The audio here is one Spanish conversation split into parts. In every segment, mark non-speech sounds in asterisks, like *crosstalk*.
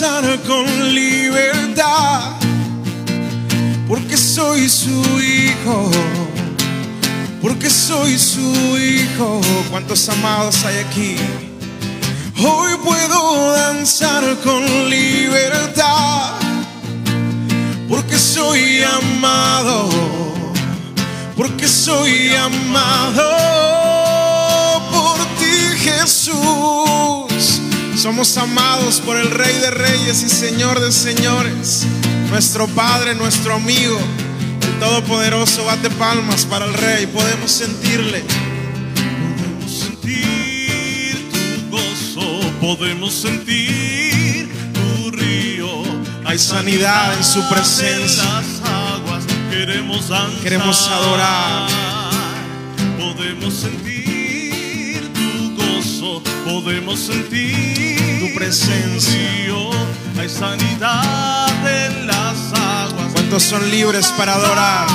danzar con libertad, porque soy su hijo, porque soy su hijo. ¿Cuántos amados hay aquí? Hoy puedo danzar con libertad, porque soy amado, porque soy amado por ti Jesús. Somos amados por el Rey de Reyes y Señor de Señores, nuestro Padre, nuestro amigo, el Todopoderoso. Bate palmas para el Rey, podemos sentirle. Podemos sentir tu gozo, podemos sentir tu río. Hay sanidad en su presencia. En las aguas queremos danzar. Queremos adorar. Podemos sentir podemos sentir Tu presencia. río. Hay sanidad en las aguas. ¿Cuántos son libres para adorar?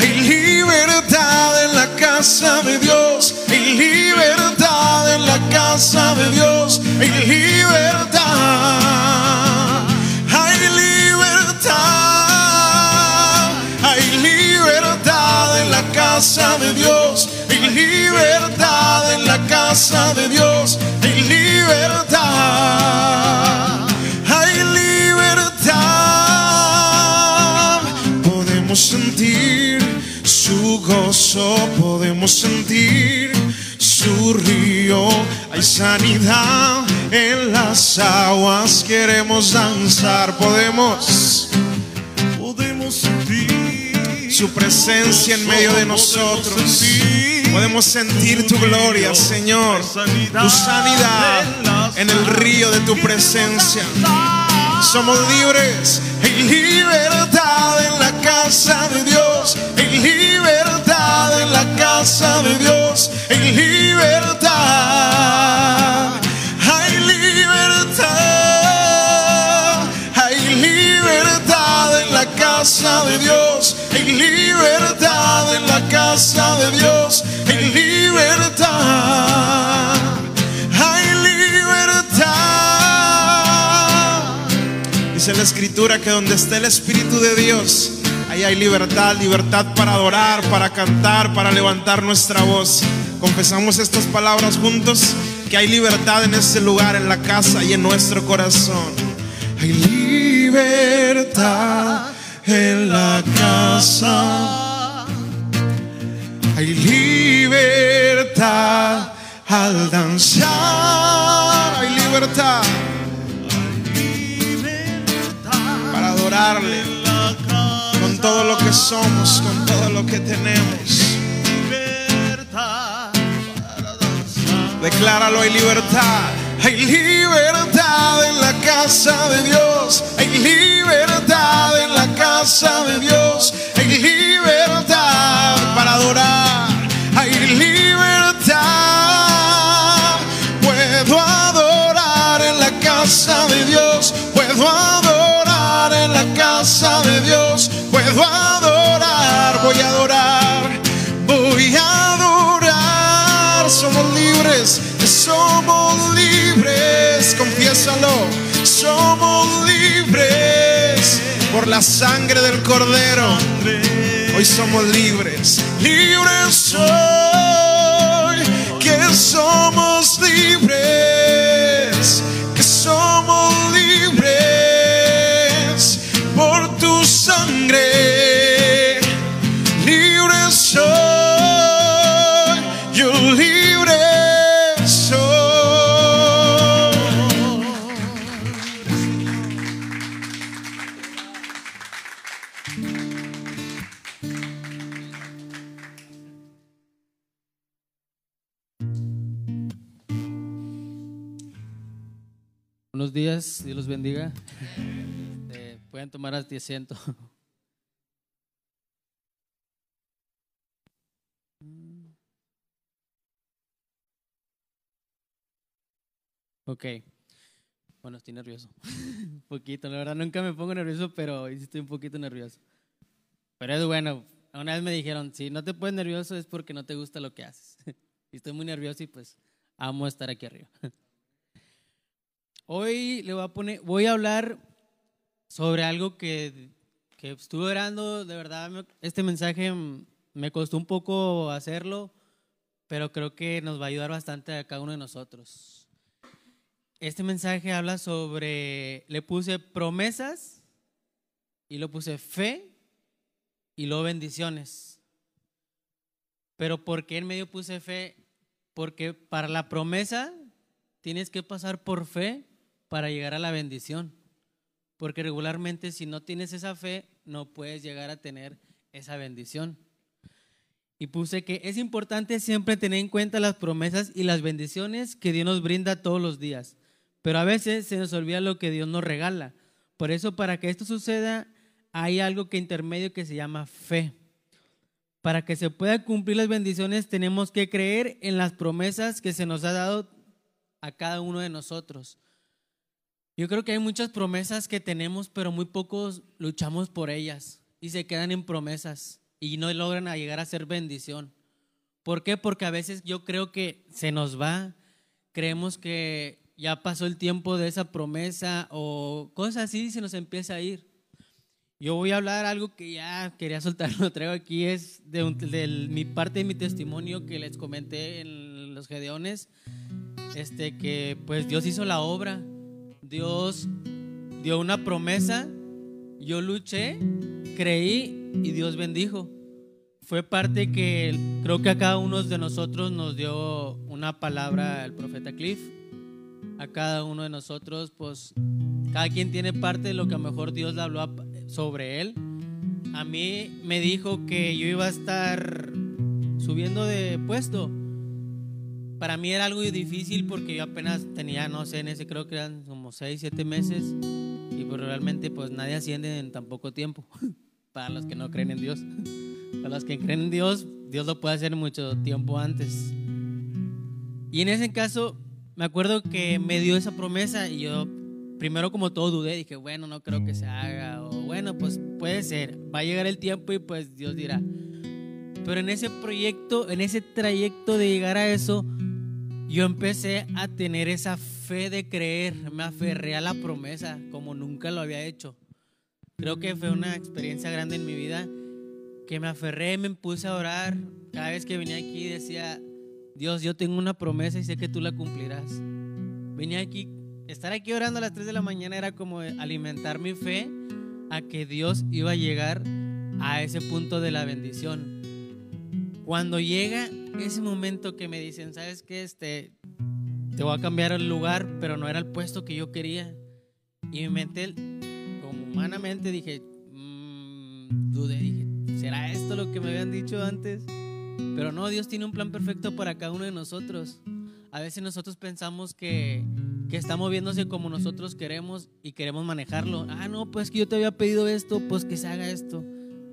Hay libertad en la casa de Dios. Hay libertad en la casa de Dios. Hay libertad. Hay libertad. Hay libertad en la casa de Dios. Hay libertad casa de Dios. Hay libertad. Hay libertad. Podemos sentir su gozo, podemos sentir su río. Hay sanidad en las aguas, queremos danzar, podemos su presencia en medio de nosotros. Podemos sentir tu gloria, Señor, tu sanidad en el río de tu presencia. Somos libres, hay libertad en la casa de Dios, hay libertad en la casa de Dios, hay libertad, de Dios, hay libertad, hay libertad. Dice la escritura que donde esté el Espíritu de Dios, ahí hay libertad, libertad para adorar, para cantar, para levantar nuestra voz. Confesamos estas palabras juntos, que hay libertad en este lugar, en la casa y en nuestro corazón. Hay libertad en la casa. Hay libertad al danzar. Hay libertad para adorarle con todo lo que somos, con todo lo que tenemos. Decláralo, hay libertad. Hay libertad en la casa de Dios. Hay libertad en la casa de Dios. Hay libertad para adorar. Hay libertad. Puedo adorar en la casa de Dios. Puedo adorar en la casa de Dios. Puedo adorar. Voy a adorar. Voy a adorar. Somos libres. Somos libres. Confiésalo. Somos libres por la sangre del Cordero. Hoy somos libres. Libres soy. Que somos libres. Buenos días, Dios los bendiga. *laughs* Eh, pueden tomar asiento. *laughs* Ok. Bueno, estoy nervioso. un *laughs* poquito, la verdad nunca me pongo nervioso, pero hoy estoy un poquito nervioso. Pero es bueno. Una vez me dijeron, si no te pones nervioso es porque no te gusta lo que haces. y estoy muy nervioso y pues amo estar aquí arriba. Hoy le voy a poner, voy a hablar sobre algo que, que estuve orando, de verdad, este mensaje me costó un poco hacerlo, pero creo que nos va a ayudar bastante a cada uno de nosotros. Este mensaje habla sobre, le puse promesas y lo puse fe y luego bendiciones. Pero ¿por qué en medio puse fe? Porque para la promesa tienes que pasar por fe para llegar a la bendición. Porque regularmente si no tienes esa fe, no puedes llegar a tener esa bendición. Y puse que es importante siempre tener en cuenta las promesas y las bendiciones que Dios nos brinda todos los días. Pero a veces se nos olvida lo que Dios nos regala. Por eso, para que esto suceda, hay algo que intermedio que se llama fe. Para que se pueda cumplir las bendiciones, tenemos que creer en las promesas que se nos ha dado a cada uno de nosotros. Yo creo que hay muchas promesas que tenemos, pero muy pocos luchamos por ellas y se quedan en promesas y no logran a llegar a ser bendición. ¿Por qué? Porque a veces yo creo que se nos va, creemos que ya pasó el tiempo de esa promesa o cosas así y se nos empieza a ir. Yo voy a hablar algo que ya quería soltar, *laughs* lo traigo aquí, es de, un- de mi parte de mi testimonio que les comenté en los Gedeones, este, que pues Dios hizo la obra, Dios dio una promesa, yo luché, creí y Dios bendijo. Fue parte que creo que a cada uno de nosotros nos dio una palabra el profeta Cliff. A cada uno de nosotros, pues, cada quien tiene parte de lo que a lo mejor Dios le habló sobre él. A mí me dijo que yo iba a estar subiendo de puesto. Para mí era algo difícil porque yo apenas tenía, no sé, en ese creo que eran como 6, 7 meses. Y pues realmente pues nadie asciende en tan poco tiempo. *laughs* Para los que no creen en Dios. Para los que creen en Dios, Dios lo puede hacer mucho tiempo antes. Y en ese caso, me acuerdo que me dio esa promesa y yo primero como todo dudé, dije, bueno, no creo que se haga, o bueno, pues puede ser, va a llegar el tiempo y pues Dios dirá. Pero en ese proyecto, en ese trayecto de llegar a eso, yo empecé a tener esa fe de creer, me aferré a la promesa como nunca lo había hecho. Creo que fue una experiencia grande en mi vida que me aferré, me puse a orar. Cada vez que venía aquí decía, Dios, yo tengo una promesa y sé que tú la cumplirás. Venía aquí, estar aquí orando a las 3 de la mañana era como alimentar mi fe a que Dios iba a llegar a ese punto de la bendición. Cuando llega ese momento que me dicen, ¿sabes qué? Este, te voy a cambiar el lugar, pero no era el puesto que yo quería. Y mi mente, como humanamente, dije, mm, dudé, dije, ¿será esto lo que me habían dicho antes? Pero no, Dios tiene un plan perfecto para cada uno de nosotros. A veces nosotros pensamos que, que está moviéndose como nosotros queremos y queremos manejarlo. Ah, no, pues que yo te había pedido esto, pues que se haga esto.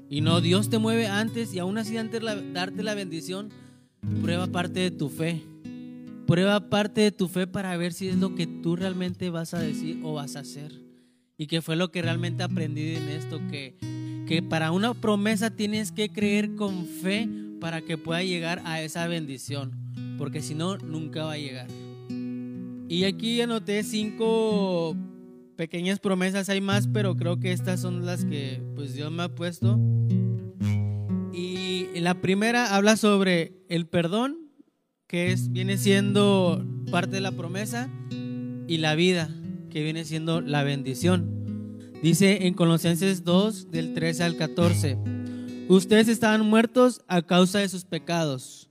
Y no, Dios te mueve antes y aún así antes de darte la bendición, prueba parte de tu fe. Prueba parte de tu fe para ver si es lo que tú realmente vas a decir o vas a hacer. Y que fue lo que realmente aprendí en esto, que, que para una promesa tienes que creer con fe para que pueda llegar a esa bendición, porque si no, nunca va a llegar. Y aquí anoté cinco pequeñas promesas, hay más, pero creo que estas son las que pues Dios me ha puesto. Y la primera habla sobre el perdón, que es, viene siendo parte de la promesa, y la vida, que viene siendo la bendición. Dice en Colosenses 2, del 13 al 14. Ustedes estaban muertos a causa de sus pecados.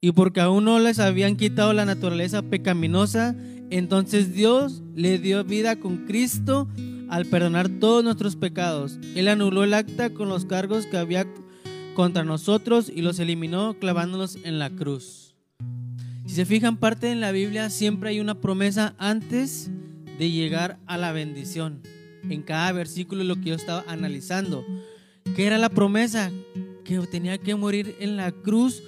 Y porque aún no les habían quitado la naturaleza pecaminosa, entonces Dios le dio vida con Cristo al perdonar todos nuestros pecados. Él anuló el acta con los cargos que había contra nosotros y los eliminó clavándolos en la cruz. Si se fijan parte en la Biblia, siempre hay una promesa antes de llegar a la bendición. En cada versículo lo que yo estaba analizando. ¿Qué era la promesa? Que tenía que morir en la cruz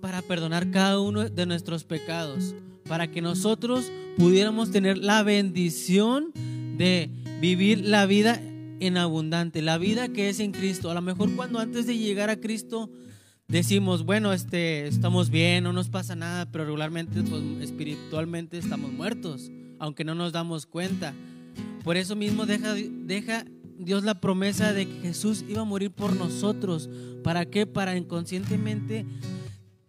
para perdonar cada uno de nuestros pecados, para que nosotros pudiéramos tener la bendición de vivir la vida en abundante, la vida que es en Cristo. A lo mejor cuando antes de llegar a Cristo decimos, bueno, este, estamos bien, no nos pasa nada, pero regularmente, pues, espiritualmente estamos muertos. aunque no nos damos cuenta. Por eso mismo deja, deja Dios la promesa de que Jesús iba a morir por nosotros. ¿Para qué? Para inconscientemente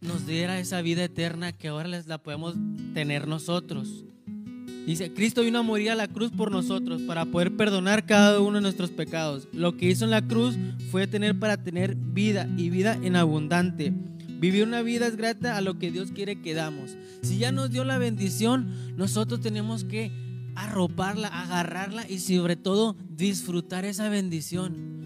nos diera esa vida eterna que ahora la podemos tener nosotros. Dice, Cristo vino a morir a la cruz por nosotros para poder perdonar cada uno de nuestros pecados. Lo que hizo en la cruz fue tener para tener vida y vida en abundante. Vivir una vida es grata a lo que Dios quiere que damos. Si ya nos dio la bendición, nosotros tenemos que arroparla, agarrarla y sobre todo disfrutar esa bendición.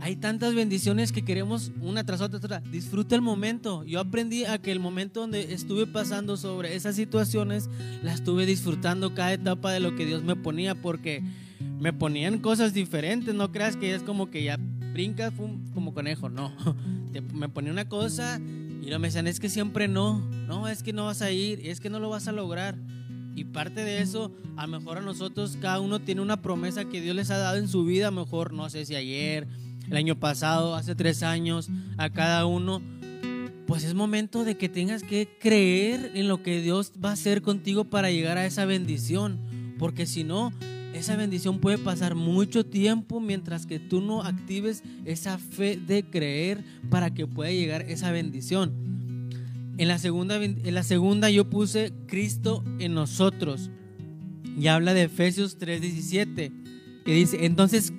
Hay tantas bendiciones que queremos una tras otra. Disfruta el momento. Yo aprendí a que el momento donde estuve pasando sobre esas situaciones, la estuve disfrutando cada etapa de lo que Dios me ponía porque me ponían cosas diferentes. No creas que es como que ya brincas como conejo. No. *laughs* me ponía una cosa y luego me decían, es que siempre no. No, es que no vas a ir. Es que no lo vas a lograr. Y parte de eso, a lo mejor a nosotros, cada uno tiene una promesa que Dios les ha dado en su vida. A lo mejor, no sé si ayer el año pasado, hace tres años, a cada uno, pues es momento de que tengas que creer en lo que Dios va a hacer contigo para llegar a esa bendición. Porque si no, esa bendición puede pasar mucho tiempo mientras que tú no actives esa fe de creer para que pueda llegar esa bendición. En la segunda, en la segunda yo puse Cristo en nosotros. Y habla de Efesios 3:17, que dice, entonces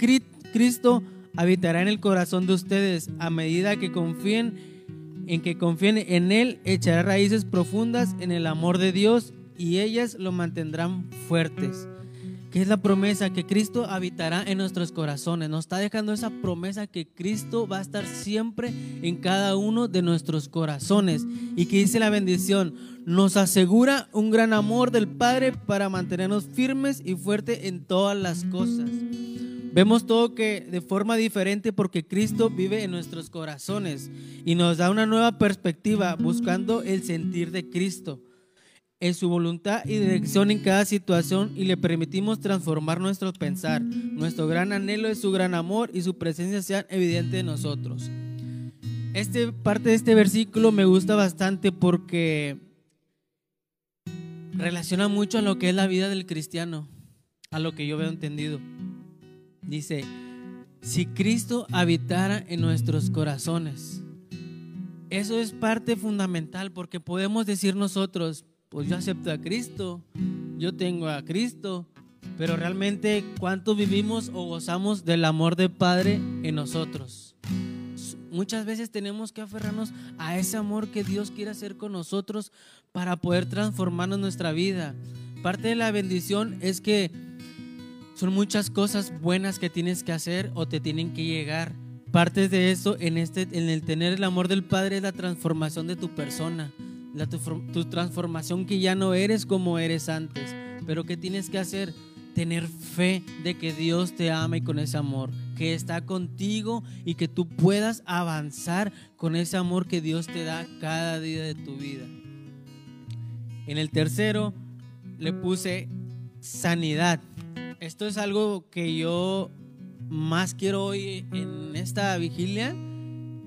Cristo habitará en el corazón de ustedes a medida que confíen en que confíen en Él, echará raíces profundas en el amor de Dios y ellas lo mantendrán fuertes. ¿Qué es la promesa? Que Cristo habitará en nuestros corazones. Nos está dejando esa promesa que Cristo va a estar siempre en cada uno de nuestros corazones. Y que dice la bendición, nos asegura un gran amor del Padre para mantenernos firmes y fuertes en todas las cosas. Vemos todo que de forma diferente porque Cristo vive en nuestros corazones y nos da una nueva perspectiva buscando el sentir de Cristo en su voluntad y dirección en cada situación y le permitimos transformar nuestro pensar. Nuestro gran anhelo es su gran amor y su presencia sea evidente en nosotros. Este parte de este versículo me gusta bastante porque relaciona mucho a lo que es la vida del cristiano, a lo que yo veo entendido. Dice, si Cristo habitara en nuestros corazones, eso es parte fundamental porque podemos decir nosotros, pues yo acepto a Cristo, yo tengo a Cristo, pero realmente cuánto vivimos o gozamos del amor del Padre en nosotros. Muchas veces tenemos que aferrarnos a ese amor que Dios quiere hacer con nosotros para poder transformarnos nuestra vida. Parte de la bendición es que son muchas cosas buenas que tienes que hacer o te tienen que llegar. Parte de eso en, este, en el tener el amor del Padre es la transformación de tu persona, la, tu, tu transformación que ya no eres como eres antes. Pero ¿qué tienes que hacer? Tener fe de que Dios te ama y con ese amor, que está contigo y que tú puedas avanzar con ese amor que Dios te da cada día de tu vida. En el tercero le puse sanidad. Esto es algo que yo más quiero hoy en esta vigilia,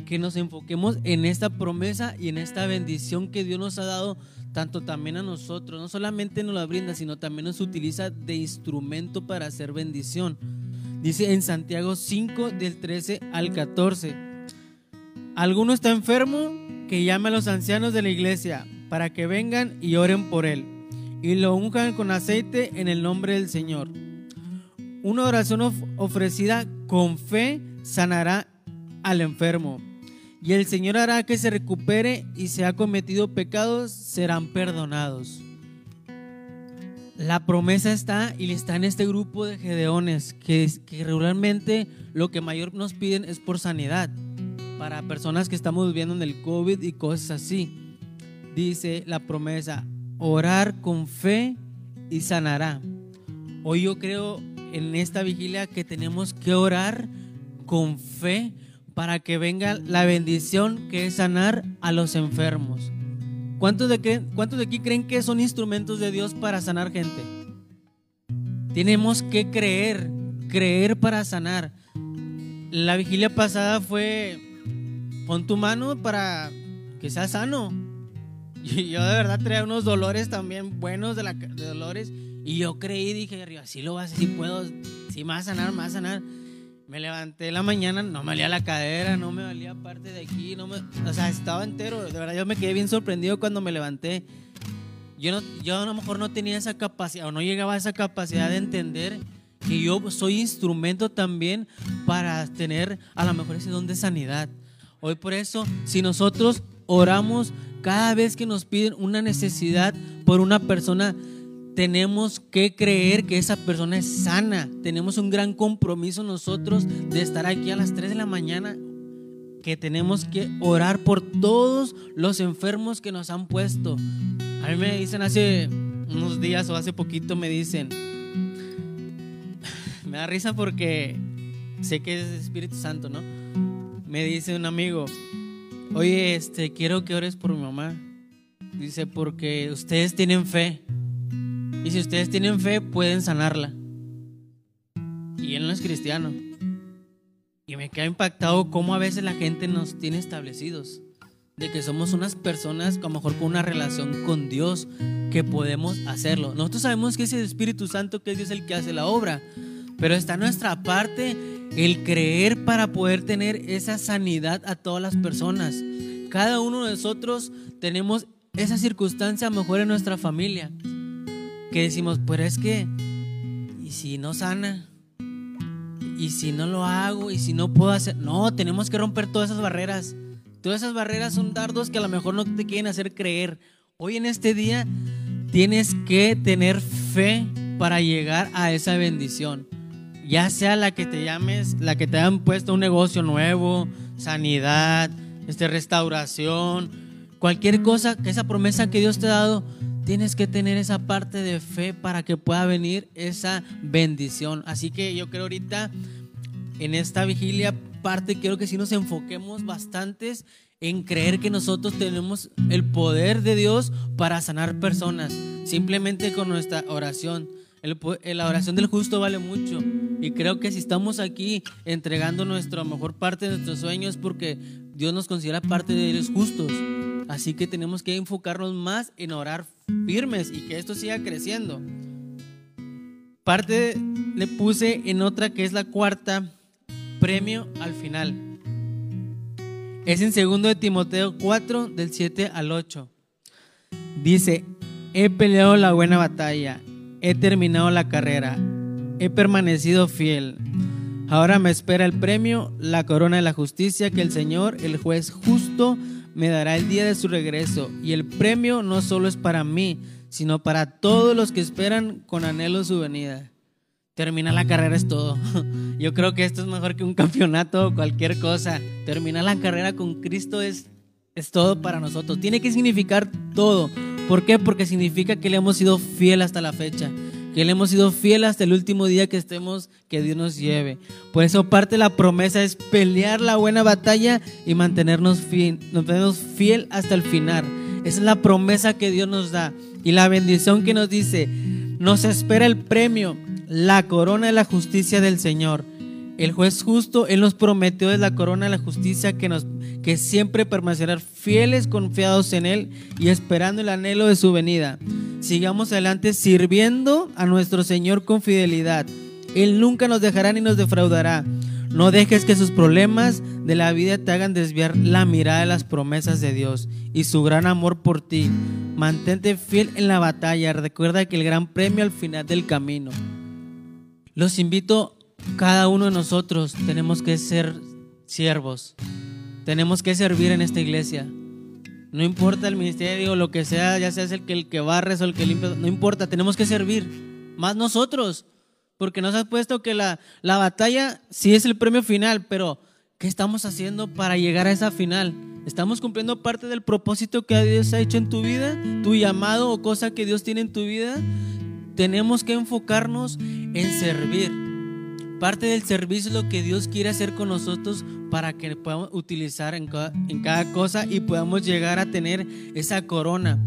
que nos enfoquemos en esta promesa y en esta bendición que Dios nos ha dado, tanto también a nosotros. No solamente nos la brinda, sino también nos utiliza de instrumento para hacer bendición. Dice en Santiago 5 del 13 al 14. ¿Alguno está enfermo? Que llame a los ancianos de la iglesia para que vengan y oren por él y lo unjan con aceite en el nombre del Señor una oración ofrecida con fe sanará al enfermo. Y el Señor hará que se recupere y si ha cometido pecados, serán perdonados. La promesa está y está en este grupo de gedeones que, que regularmente lo que mayor nos piden es por sanidad para personas que estamos viviendo en el COVID y cosas así. Dice la promesa, orar con fe y sanará. Hoy yo creo en esta vigilia que tenemos que orar con fe para que venga la bendición que es sanar a los enfermos. ¿Cuántos de, ¿Cuántos de aquí creen que son instrumentos de Dios para sanar gente? Tenemos que creer, creer para sanar. La vigilia pasada fue, pon tu mano para que sea sano. Y *laughs* yo de verdad traía unos dolores también buenos de, la, de dolores Y yo creí, dije, arriba, sí lo vas sí puedo, sí me va a sanar, me va a sanar. Me levanté la mañana, no me valía la cadera, no me valía parte de aquí, no me, o sea, estaba entero. De verdad, yo me quedé bien sorprendido cuando me levanté. Yo, no, yo a lo mejor no tenía esa capacidad o no llegaba a esa capacidad de entender que yo soy instrumento también para tener a lo mejor ese don de sanidad. Hoy por eso, si nosotros oramos cada vez que nos piden una necesidad por una persona, tenemos que creer que esa persona es sana. Tenemos un gran compromiso nosotros de estar aquí a las 3 de la mañana, que tenemos que orar por todos los enfermos que nos han puesto. A mí me dicen hace unos días o hace poquito, me dicen, *sighs* me da risa porque sé que es Espíritu Santo, ¿no? Me dice un amigo, oye, este, quiero que ores por mi mamá. Dice, porque ustedes tienen fe. Y si ustedes tienen fe, pueden sanarla. Y él no es cristiano. Y me queda impactado cómo a veces la gente nos tiene establecidos. De que somos unas personas, a lo mejor con una relación con Dios, que podemos hacerlo. Nosotros sabemos que es el Espíritu Santo, que es Dios el que hace la obra. Pero está nuestra parte el creer para poder tener esa sanidad a todas las personas. Cada uno de nosotros tenemos esa circunstancia mejor en nuestra familia que decimos, pero es que, ¿y si no sana? ¿Y si no lo hago? ¿Y si no puedo hacer? No, tenemos que romper todas esas barreras. Todas esas barreras son dardos que a lo mejor no te quieren hacer creer. Hoy en este día tienes que tener fe para llegar a esa bendición. Ya sea la que te llames, la que te hayan puesto un negocio nuevo, sanidad, este, restauración, cualquier cosa, que esa promesa que Dios te ha dado, tienes que tener esa parte de fe para que pueda venir esa bendición. Así que yo creo ahorita en esta vigilia parte quiero que sí nos enfoquemos bastantes en creer que nosotros tenemos el poder de Dios para sanar personas, simplemente con nuestra oración. la oración del justo vale mucho. Y creo que si estamos aquí entregando nuestra mejor parte de nuestros sueños porque Dios nos considera parte de los justos. Así que tenemos que enfocarnos más en orar firmes y que esto siga creciendo. Parte le puse en otra que es la cuarta, premio al final. Es en segundo de Timoteo 4 del 7 al 8. Dice, he peleado la buena batalla, he terminado la carrera, he permanecido fiel. Ahora me espera el premio, la corona de la justicia que el Señor, el juez justo, me dará el día de su regreso. Y el premio no solo es para mí, sino para todos los que esperan con anhelo su venida. Terminar la carrera es todo. *laughs* Yo creo que esto es mejor que un campeonato o cualquier cosa. Terminar la carrera con Cristo es, es todo para nosotros. Tiene que significar todo. ¿Por qué? Porque significa que le hemos sido fiel hasta la fecha que le hemos sido fiel hasta el último día que estemos, que Dios nos lleve. Por eso parte de la promesa es pelear la buena batalla y mantenernos fiel, nos fiel hasta el final. Esa es la promesa que Dios nos da y la bendición que nos dice, nos espera el premio, la corona de la justicia del Señor. El juez justo, Él nos prometió es la corona de la justicia que, nos, que siempre permanecerán fieles, confiados en Él y esperando el anhelo de su venida. Sigamos adelante sirviendo a nuestro Señor con fidelidad. Él nunca nos dejará ni nos defraudará. No dejes que sus problemas de la vida te hagan desviar la mirada de las promesas de Dios y su gran amor por ti. Mantente fiel en la batalla. Recuerda que el gran premio al final del camino. Los invito cada uno de nosotros tenemos que ser siervos. Tenemos que servir en esta iglesia. No importa el ministerio, lo que sea, ya sea el que, el que barres o el que limpia, no importa, tenemos que servir. Más nosotros. Porque nos has puesto que la, la batalla sí es el premio final, pero ¿qué estamos haciendo para llegar a esa final? ¿Estamos cumpliendo parte del propósito que Dios ha hecho en tu vida? ¿Tu llamado o cosa que Dios tiene en tu vida? Tenemos que enfocarnos en servir. Parte del servicio lo que Dios quiere hacer con nosotros para que podamos utilizar en cada, cosa y podamos llegar a tener esa corona.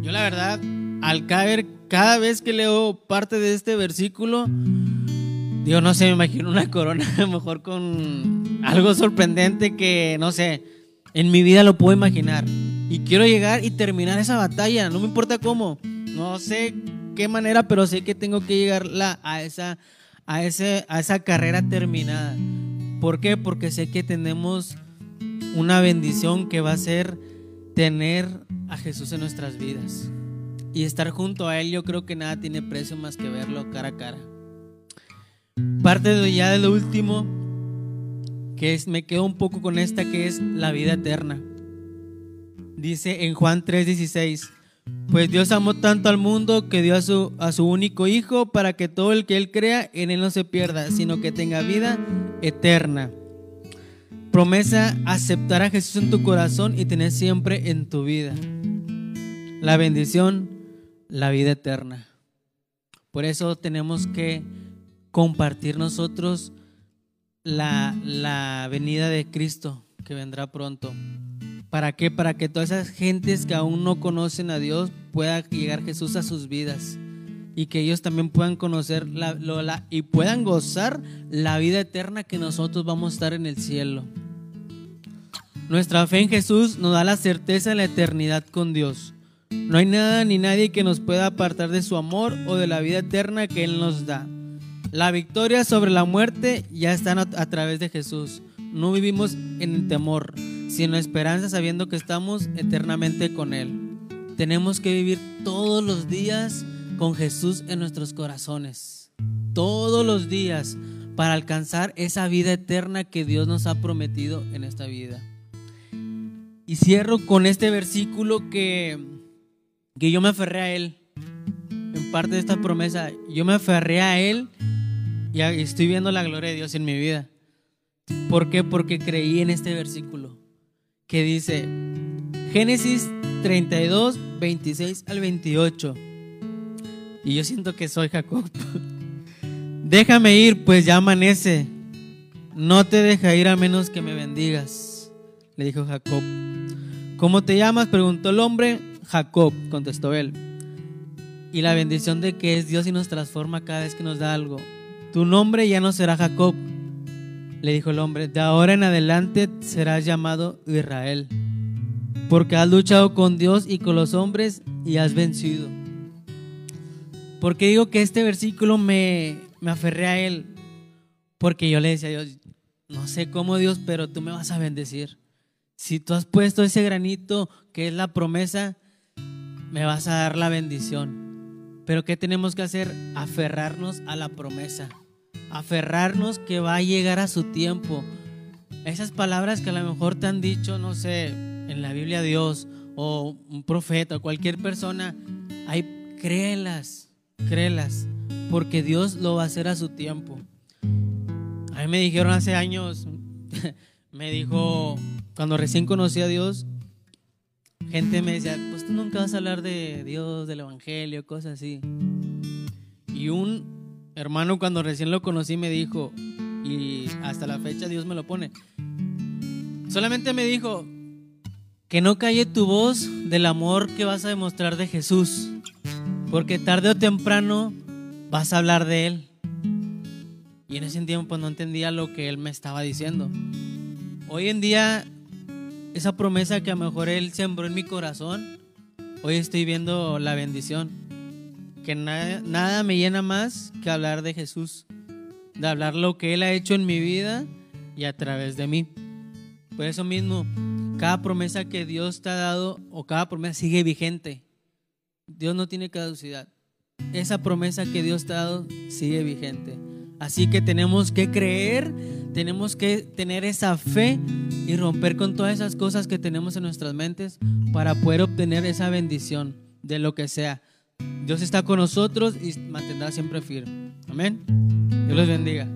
Yo la verdad, al caer, cada vez que leo parte de este versículo, Dios no sé, me imagino una corona, *laughs* a lo mejor con algo sorprendente que, no sé, en mi vida lo puedo imaginar. Y quiero llegar y terminar esa batalla, no me importa cómo. No sé qué manera, pero sé que tengo que llegar a, esa, a, ese, a esa carrera terminada. ¿Por qué? Porque sé que tenemos una bendición que va a ser tener a Jesús en nuestras vidas. Y estar junto a Él, yo creo que nada tiene precio más que verlo cara a cara. Parte de ya de lo último, que me quedo un poco con esta, que es la vida eterna. Dice en Juan 3:16, pues Dios amó tanto al mundo que dio a su, a su único Hijo para que todo el que Él crea en Él no se pierda, sino que tenga vida eterna. Promesa, aceptar a Jesús en tu corazón y tener siempre en tu vida. La bendición, la vida eterna. Por eso tenemos que compartir nosotros la, la venida de Cristo que vendrá pronto. ¿Para qué? Para que todas esas gentes que aún no conocen a Dios pueda llegar Jesús a sus vidas y que ellos también puedan conocer la, y puedan gozar la vida eterna que nosotros vamos a estar en el cielo. Nuestra fe en Jesús nos da la certeza de la eternidad con Dios. No hay nada ni nadie que nos pueda apartar de su amor o de la vida eterna que Él nos da. La victoria sobre la muerte ya está a través de Jesús. No vivimos en el temor sino esperanza sabiendo que estamos eternamente con Él. Tenemos que vivir todos los días con Jesús en nuestros corazones. Todos los días para alcanzar esa vida eterna que Dios nos ha prometido en esta vida. Y cierro con este versículo que, que yo me aferré a Él. En parte de esta promesa, yo me aferré a Él y estoy viendo la gloria de Dios en mi vida. ¿Por qué? Porque creí en este versículo que dice Génesis 32, 26 al 28. Y yo siento que soy Jacob. *laughs* Déjame ir, pues ya amanece. No te deja ir a menos que me bendigas, le dijo Jacob. ¿Cómo te llamas? preguntó el hombre. Jacob, contestó él. Y la bendición de que es Dios y nos transforma cada vez que nos da algo. Tu nombre ya no será Jacob, le dijo el hombre, de ahora en adelante serás llamado Israel, porque has luchado con Dios y con los hombres y has vencido. Porque digo que este versículo me, me aferré a él, porque yo le decía a Dios, no sé cómo Dios, pero tú me vas a bendecir. Si tú has puesto ese granito que es la promesa, me vas a dar la bendición. Pero ¿qué tenemos que hacer? Aferrarnos a la promesa aferrarnos que va a llegar a su tiempo. Esas palabras que a lo mejor te han dicho, no sé, en la Biblia Dios o un profeta o cualquier persona, ahí créelas, créelas, porque Dios lo va a hacer a su tiempo. A mí me dijeron hace años, *laughs* me dijo, cuando recién conocí a Dios, gente me decía, pues tú nunca vas a hablar de Dios, del Evangelio, cosas así. Y un hermano cuando recién lo conocí me dijo, y hasta la fecha Dios me lo pone, solamente me dijo, que no calle tu voz del amor que vas a demostrar de Jesús, porque tarde o temprano vas a hablar de Él. Y en ese tiempo no entendía lo que Él me estaba diciendo. Hoy en día, esa promesa que a lo mejor Él sembró en mi corazón, hoy estoy viendo la bendición que nada, me llena más que hablar de Jesús, de hablar lo que Él ha hecho en mi vida y a través de mí. Por eso mismo, cada promesa que Dios te ha dado o cada promesa sigue vigente. Dios no tiene caducidad. Esa promesa que Dios te ha dado sigue vigente. Así que tenemos que creer, tenemos que tener esa fe y romper con todas esas cosas que tenemos en nuestras mentes para poder obtener esa bendición de lo que sea. Dios está con nosotros y mantendrá siempre firme. Amén. Dios los bendiga.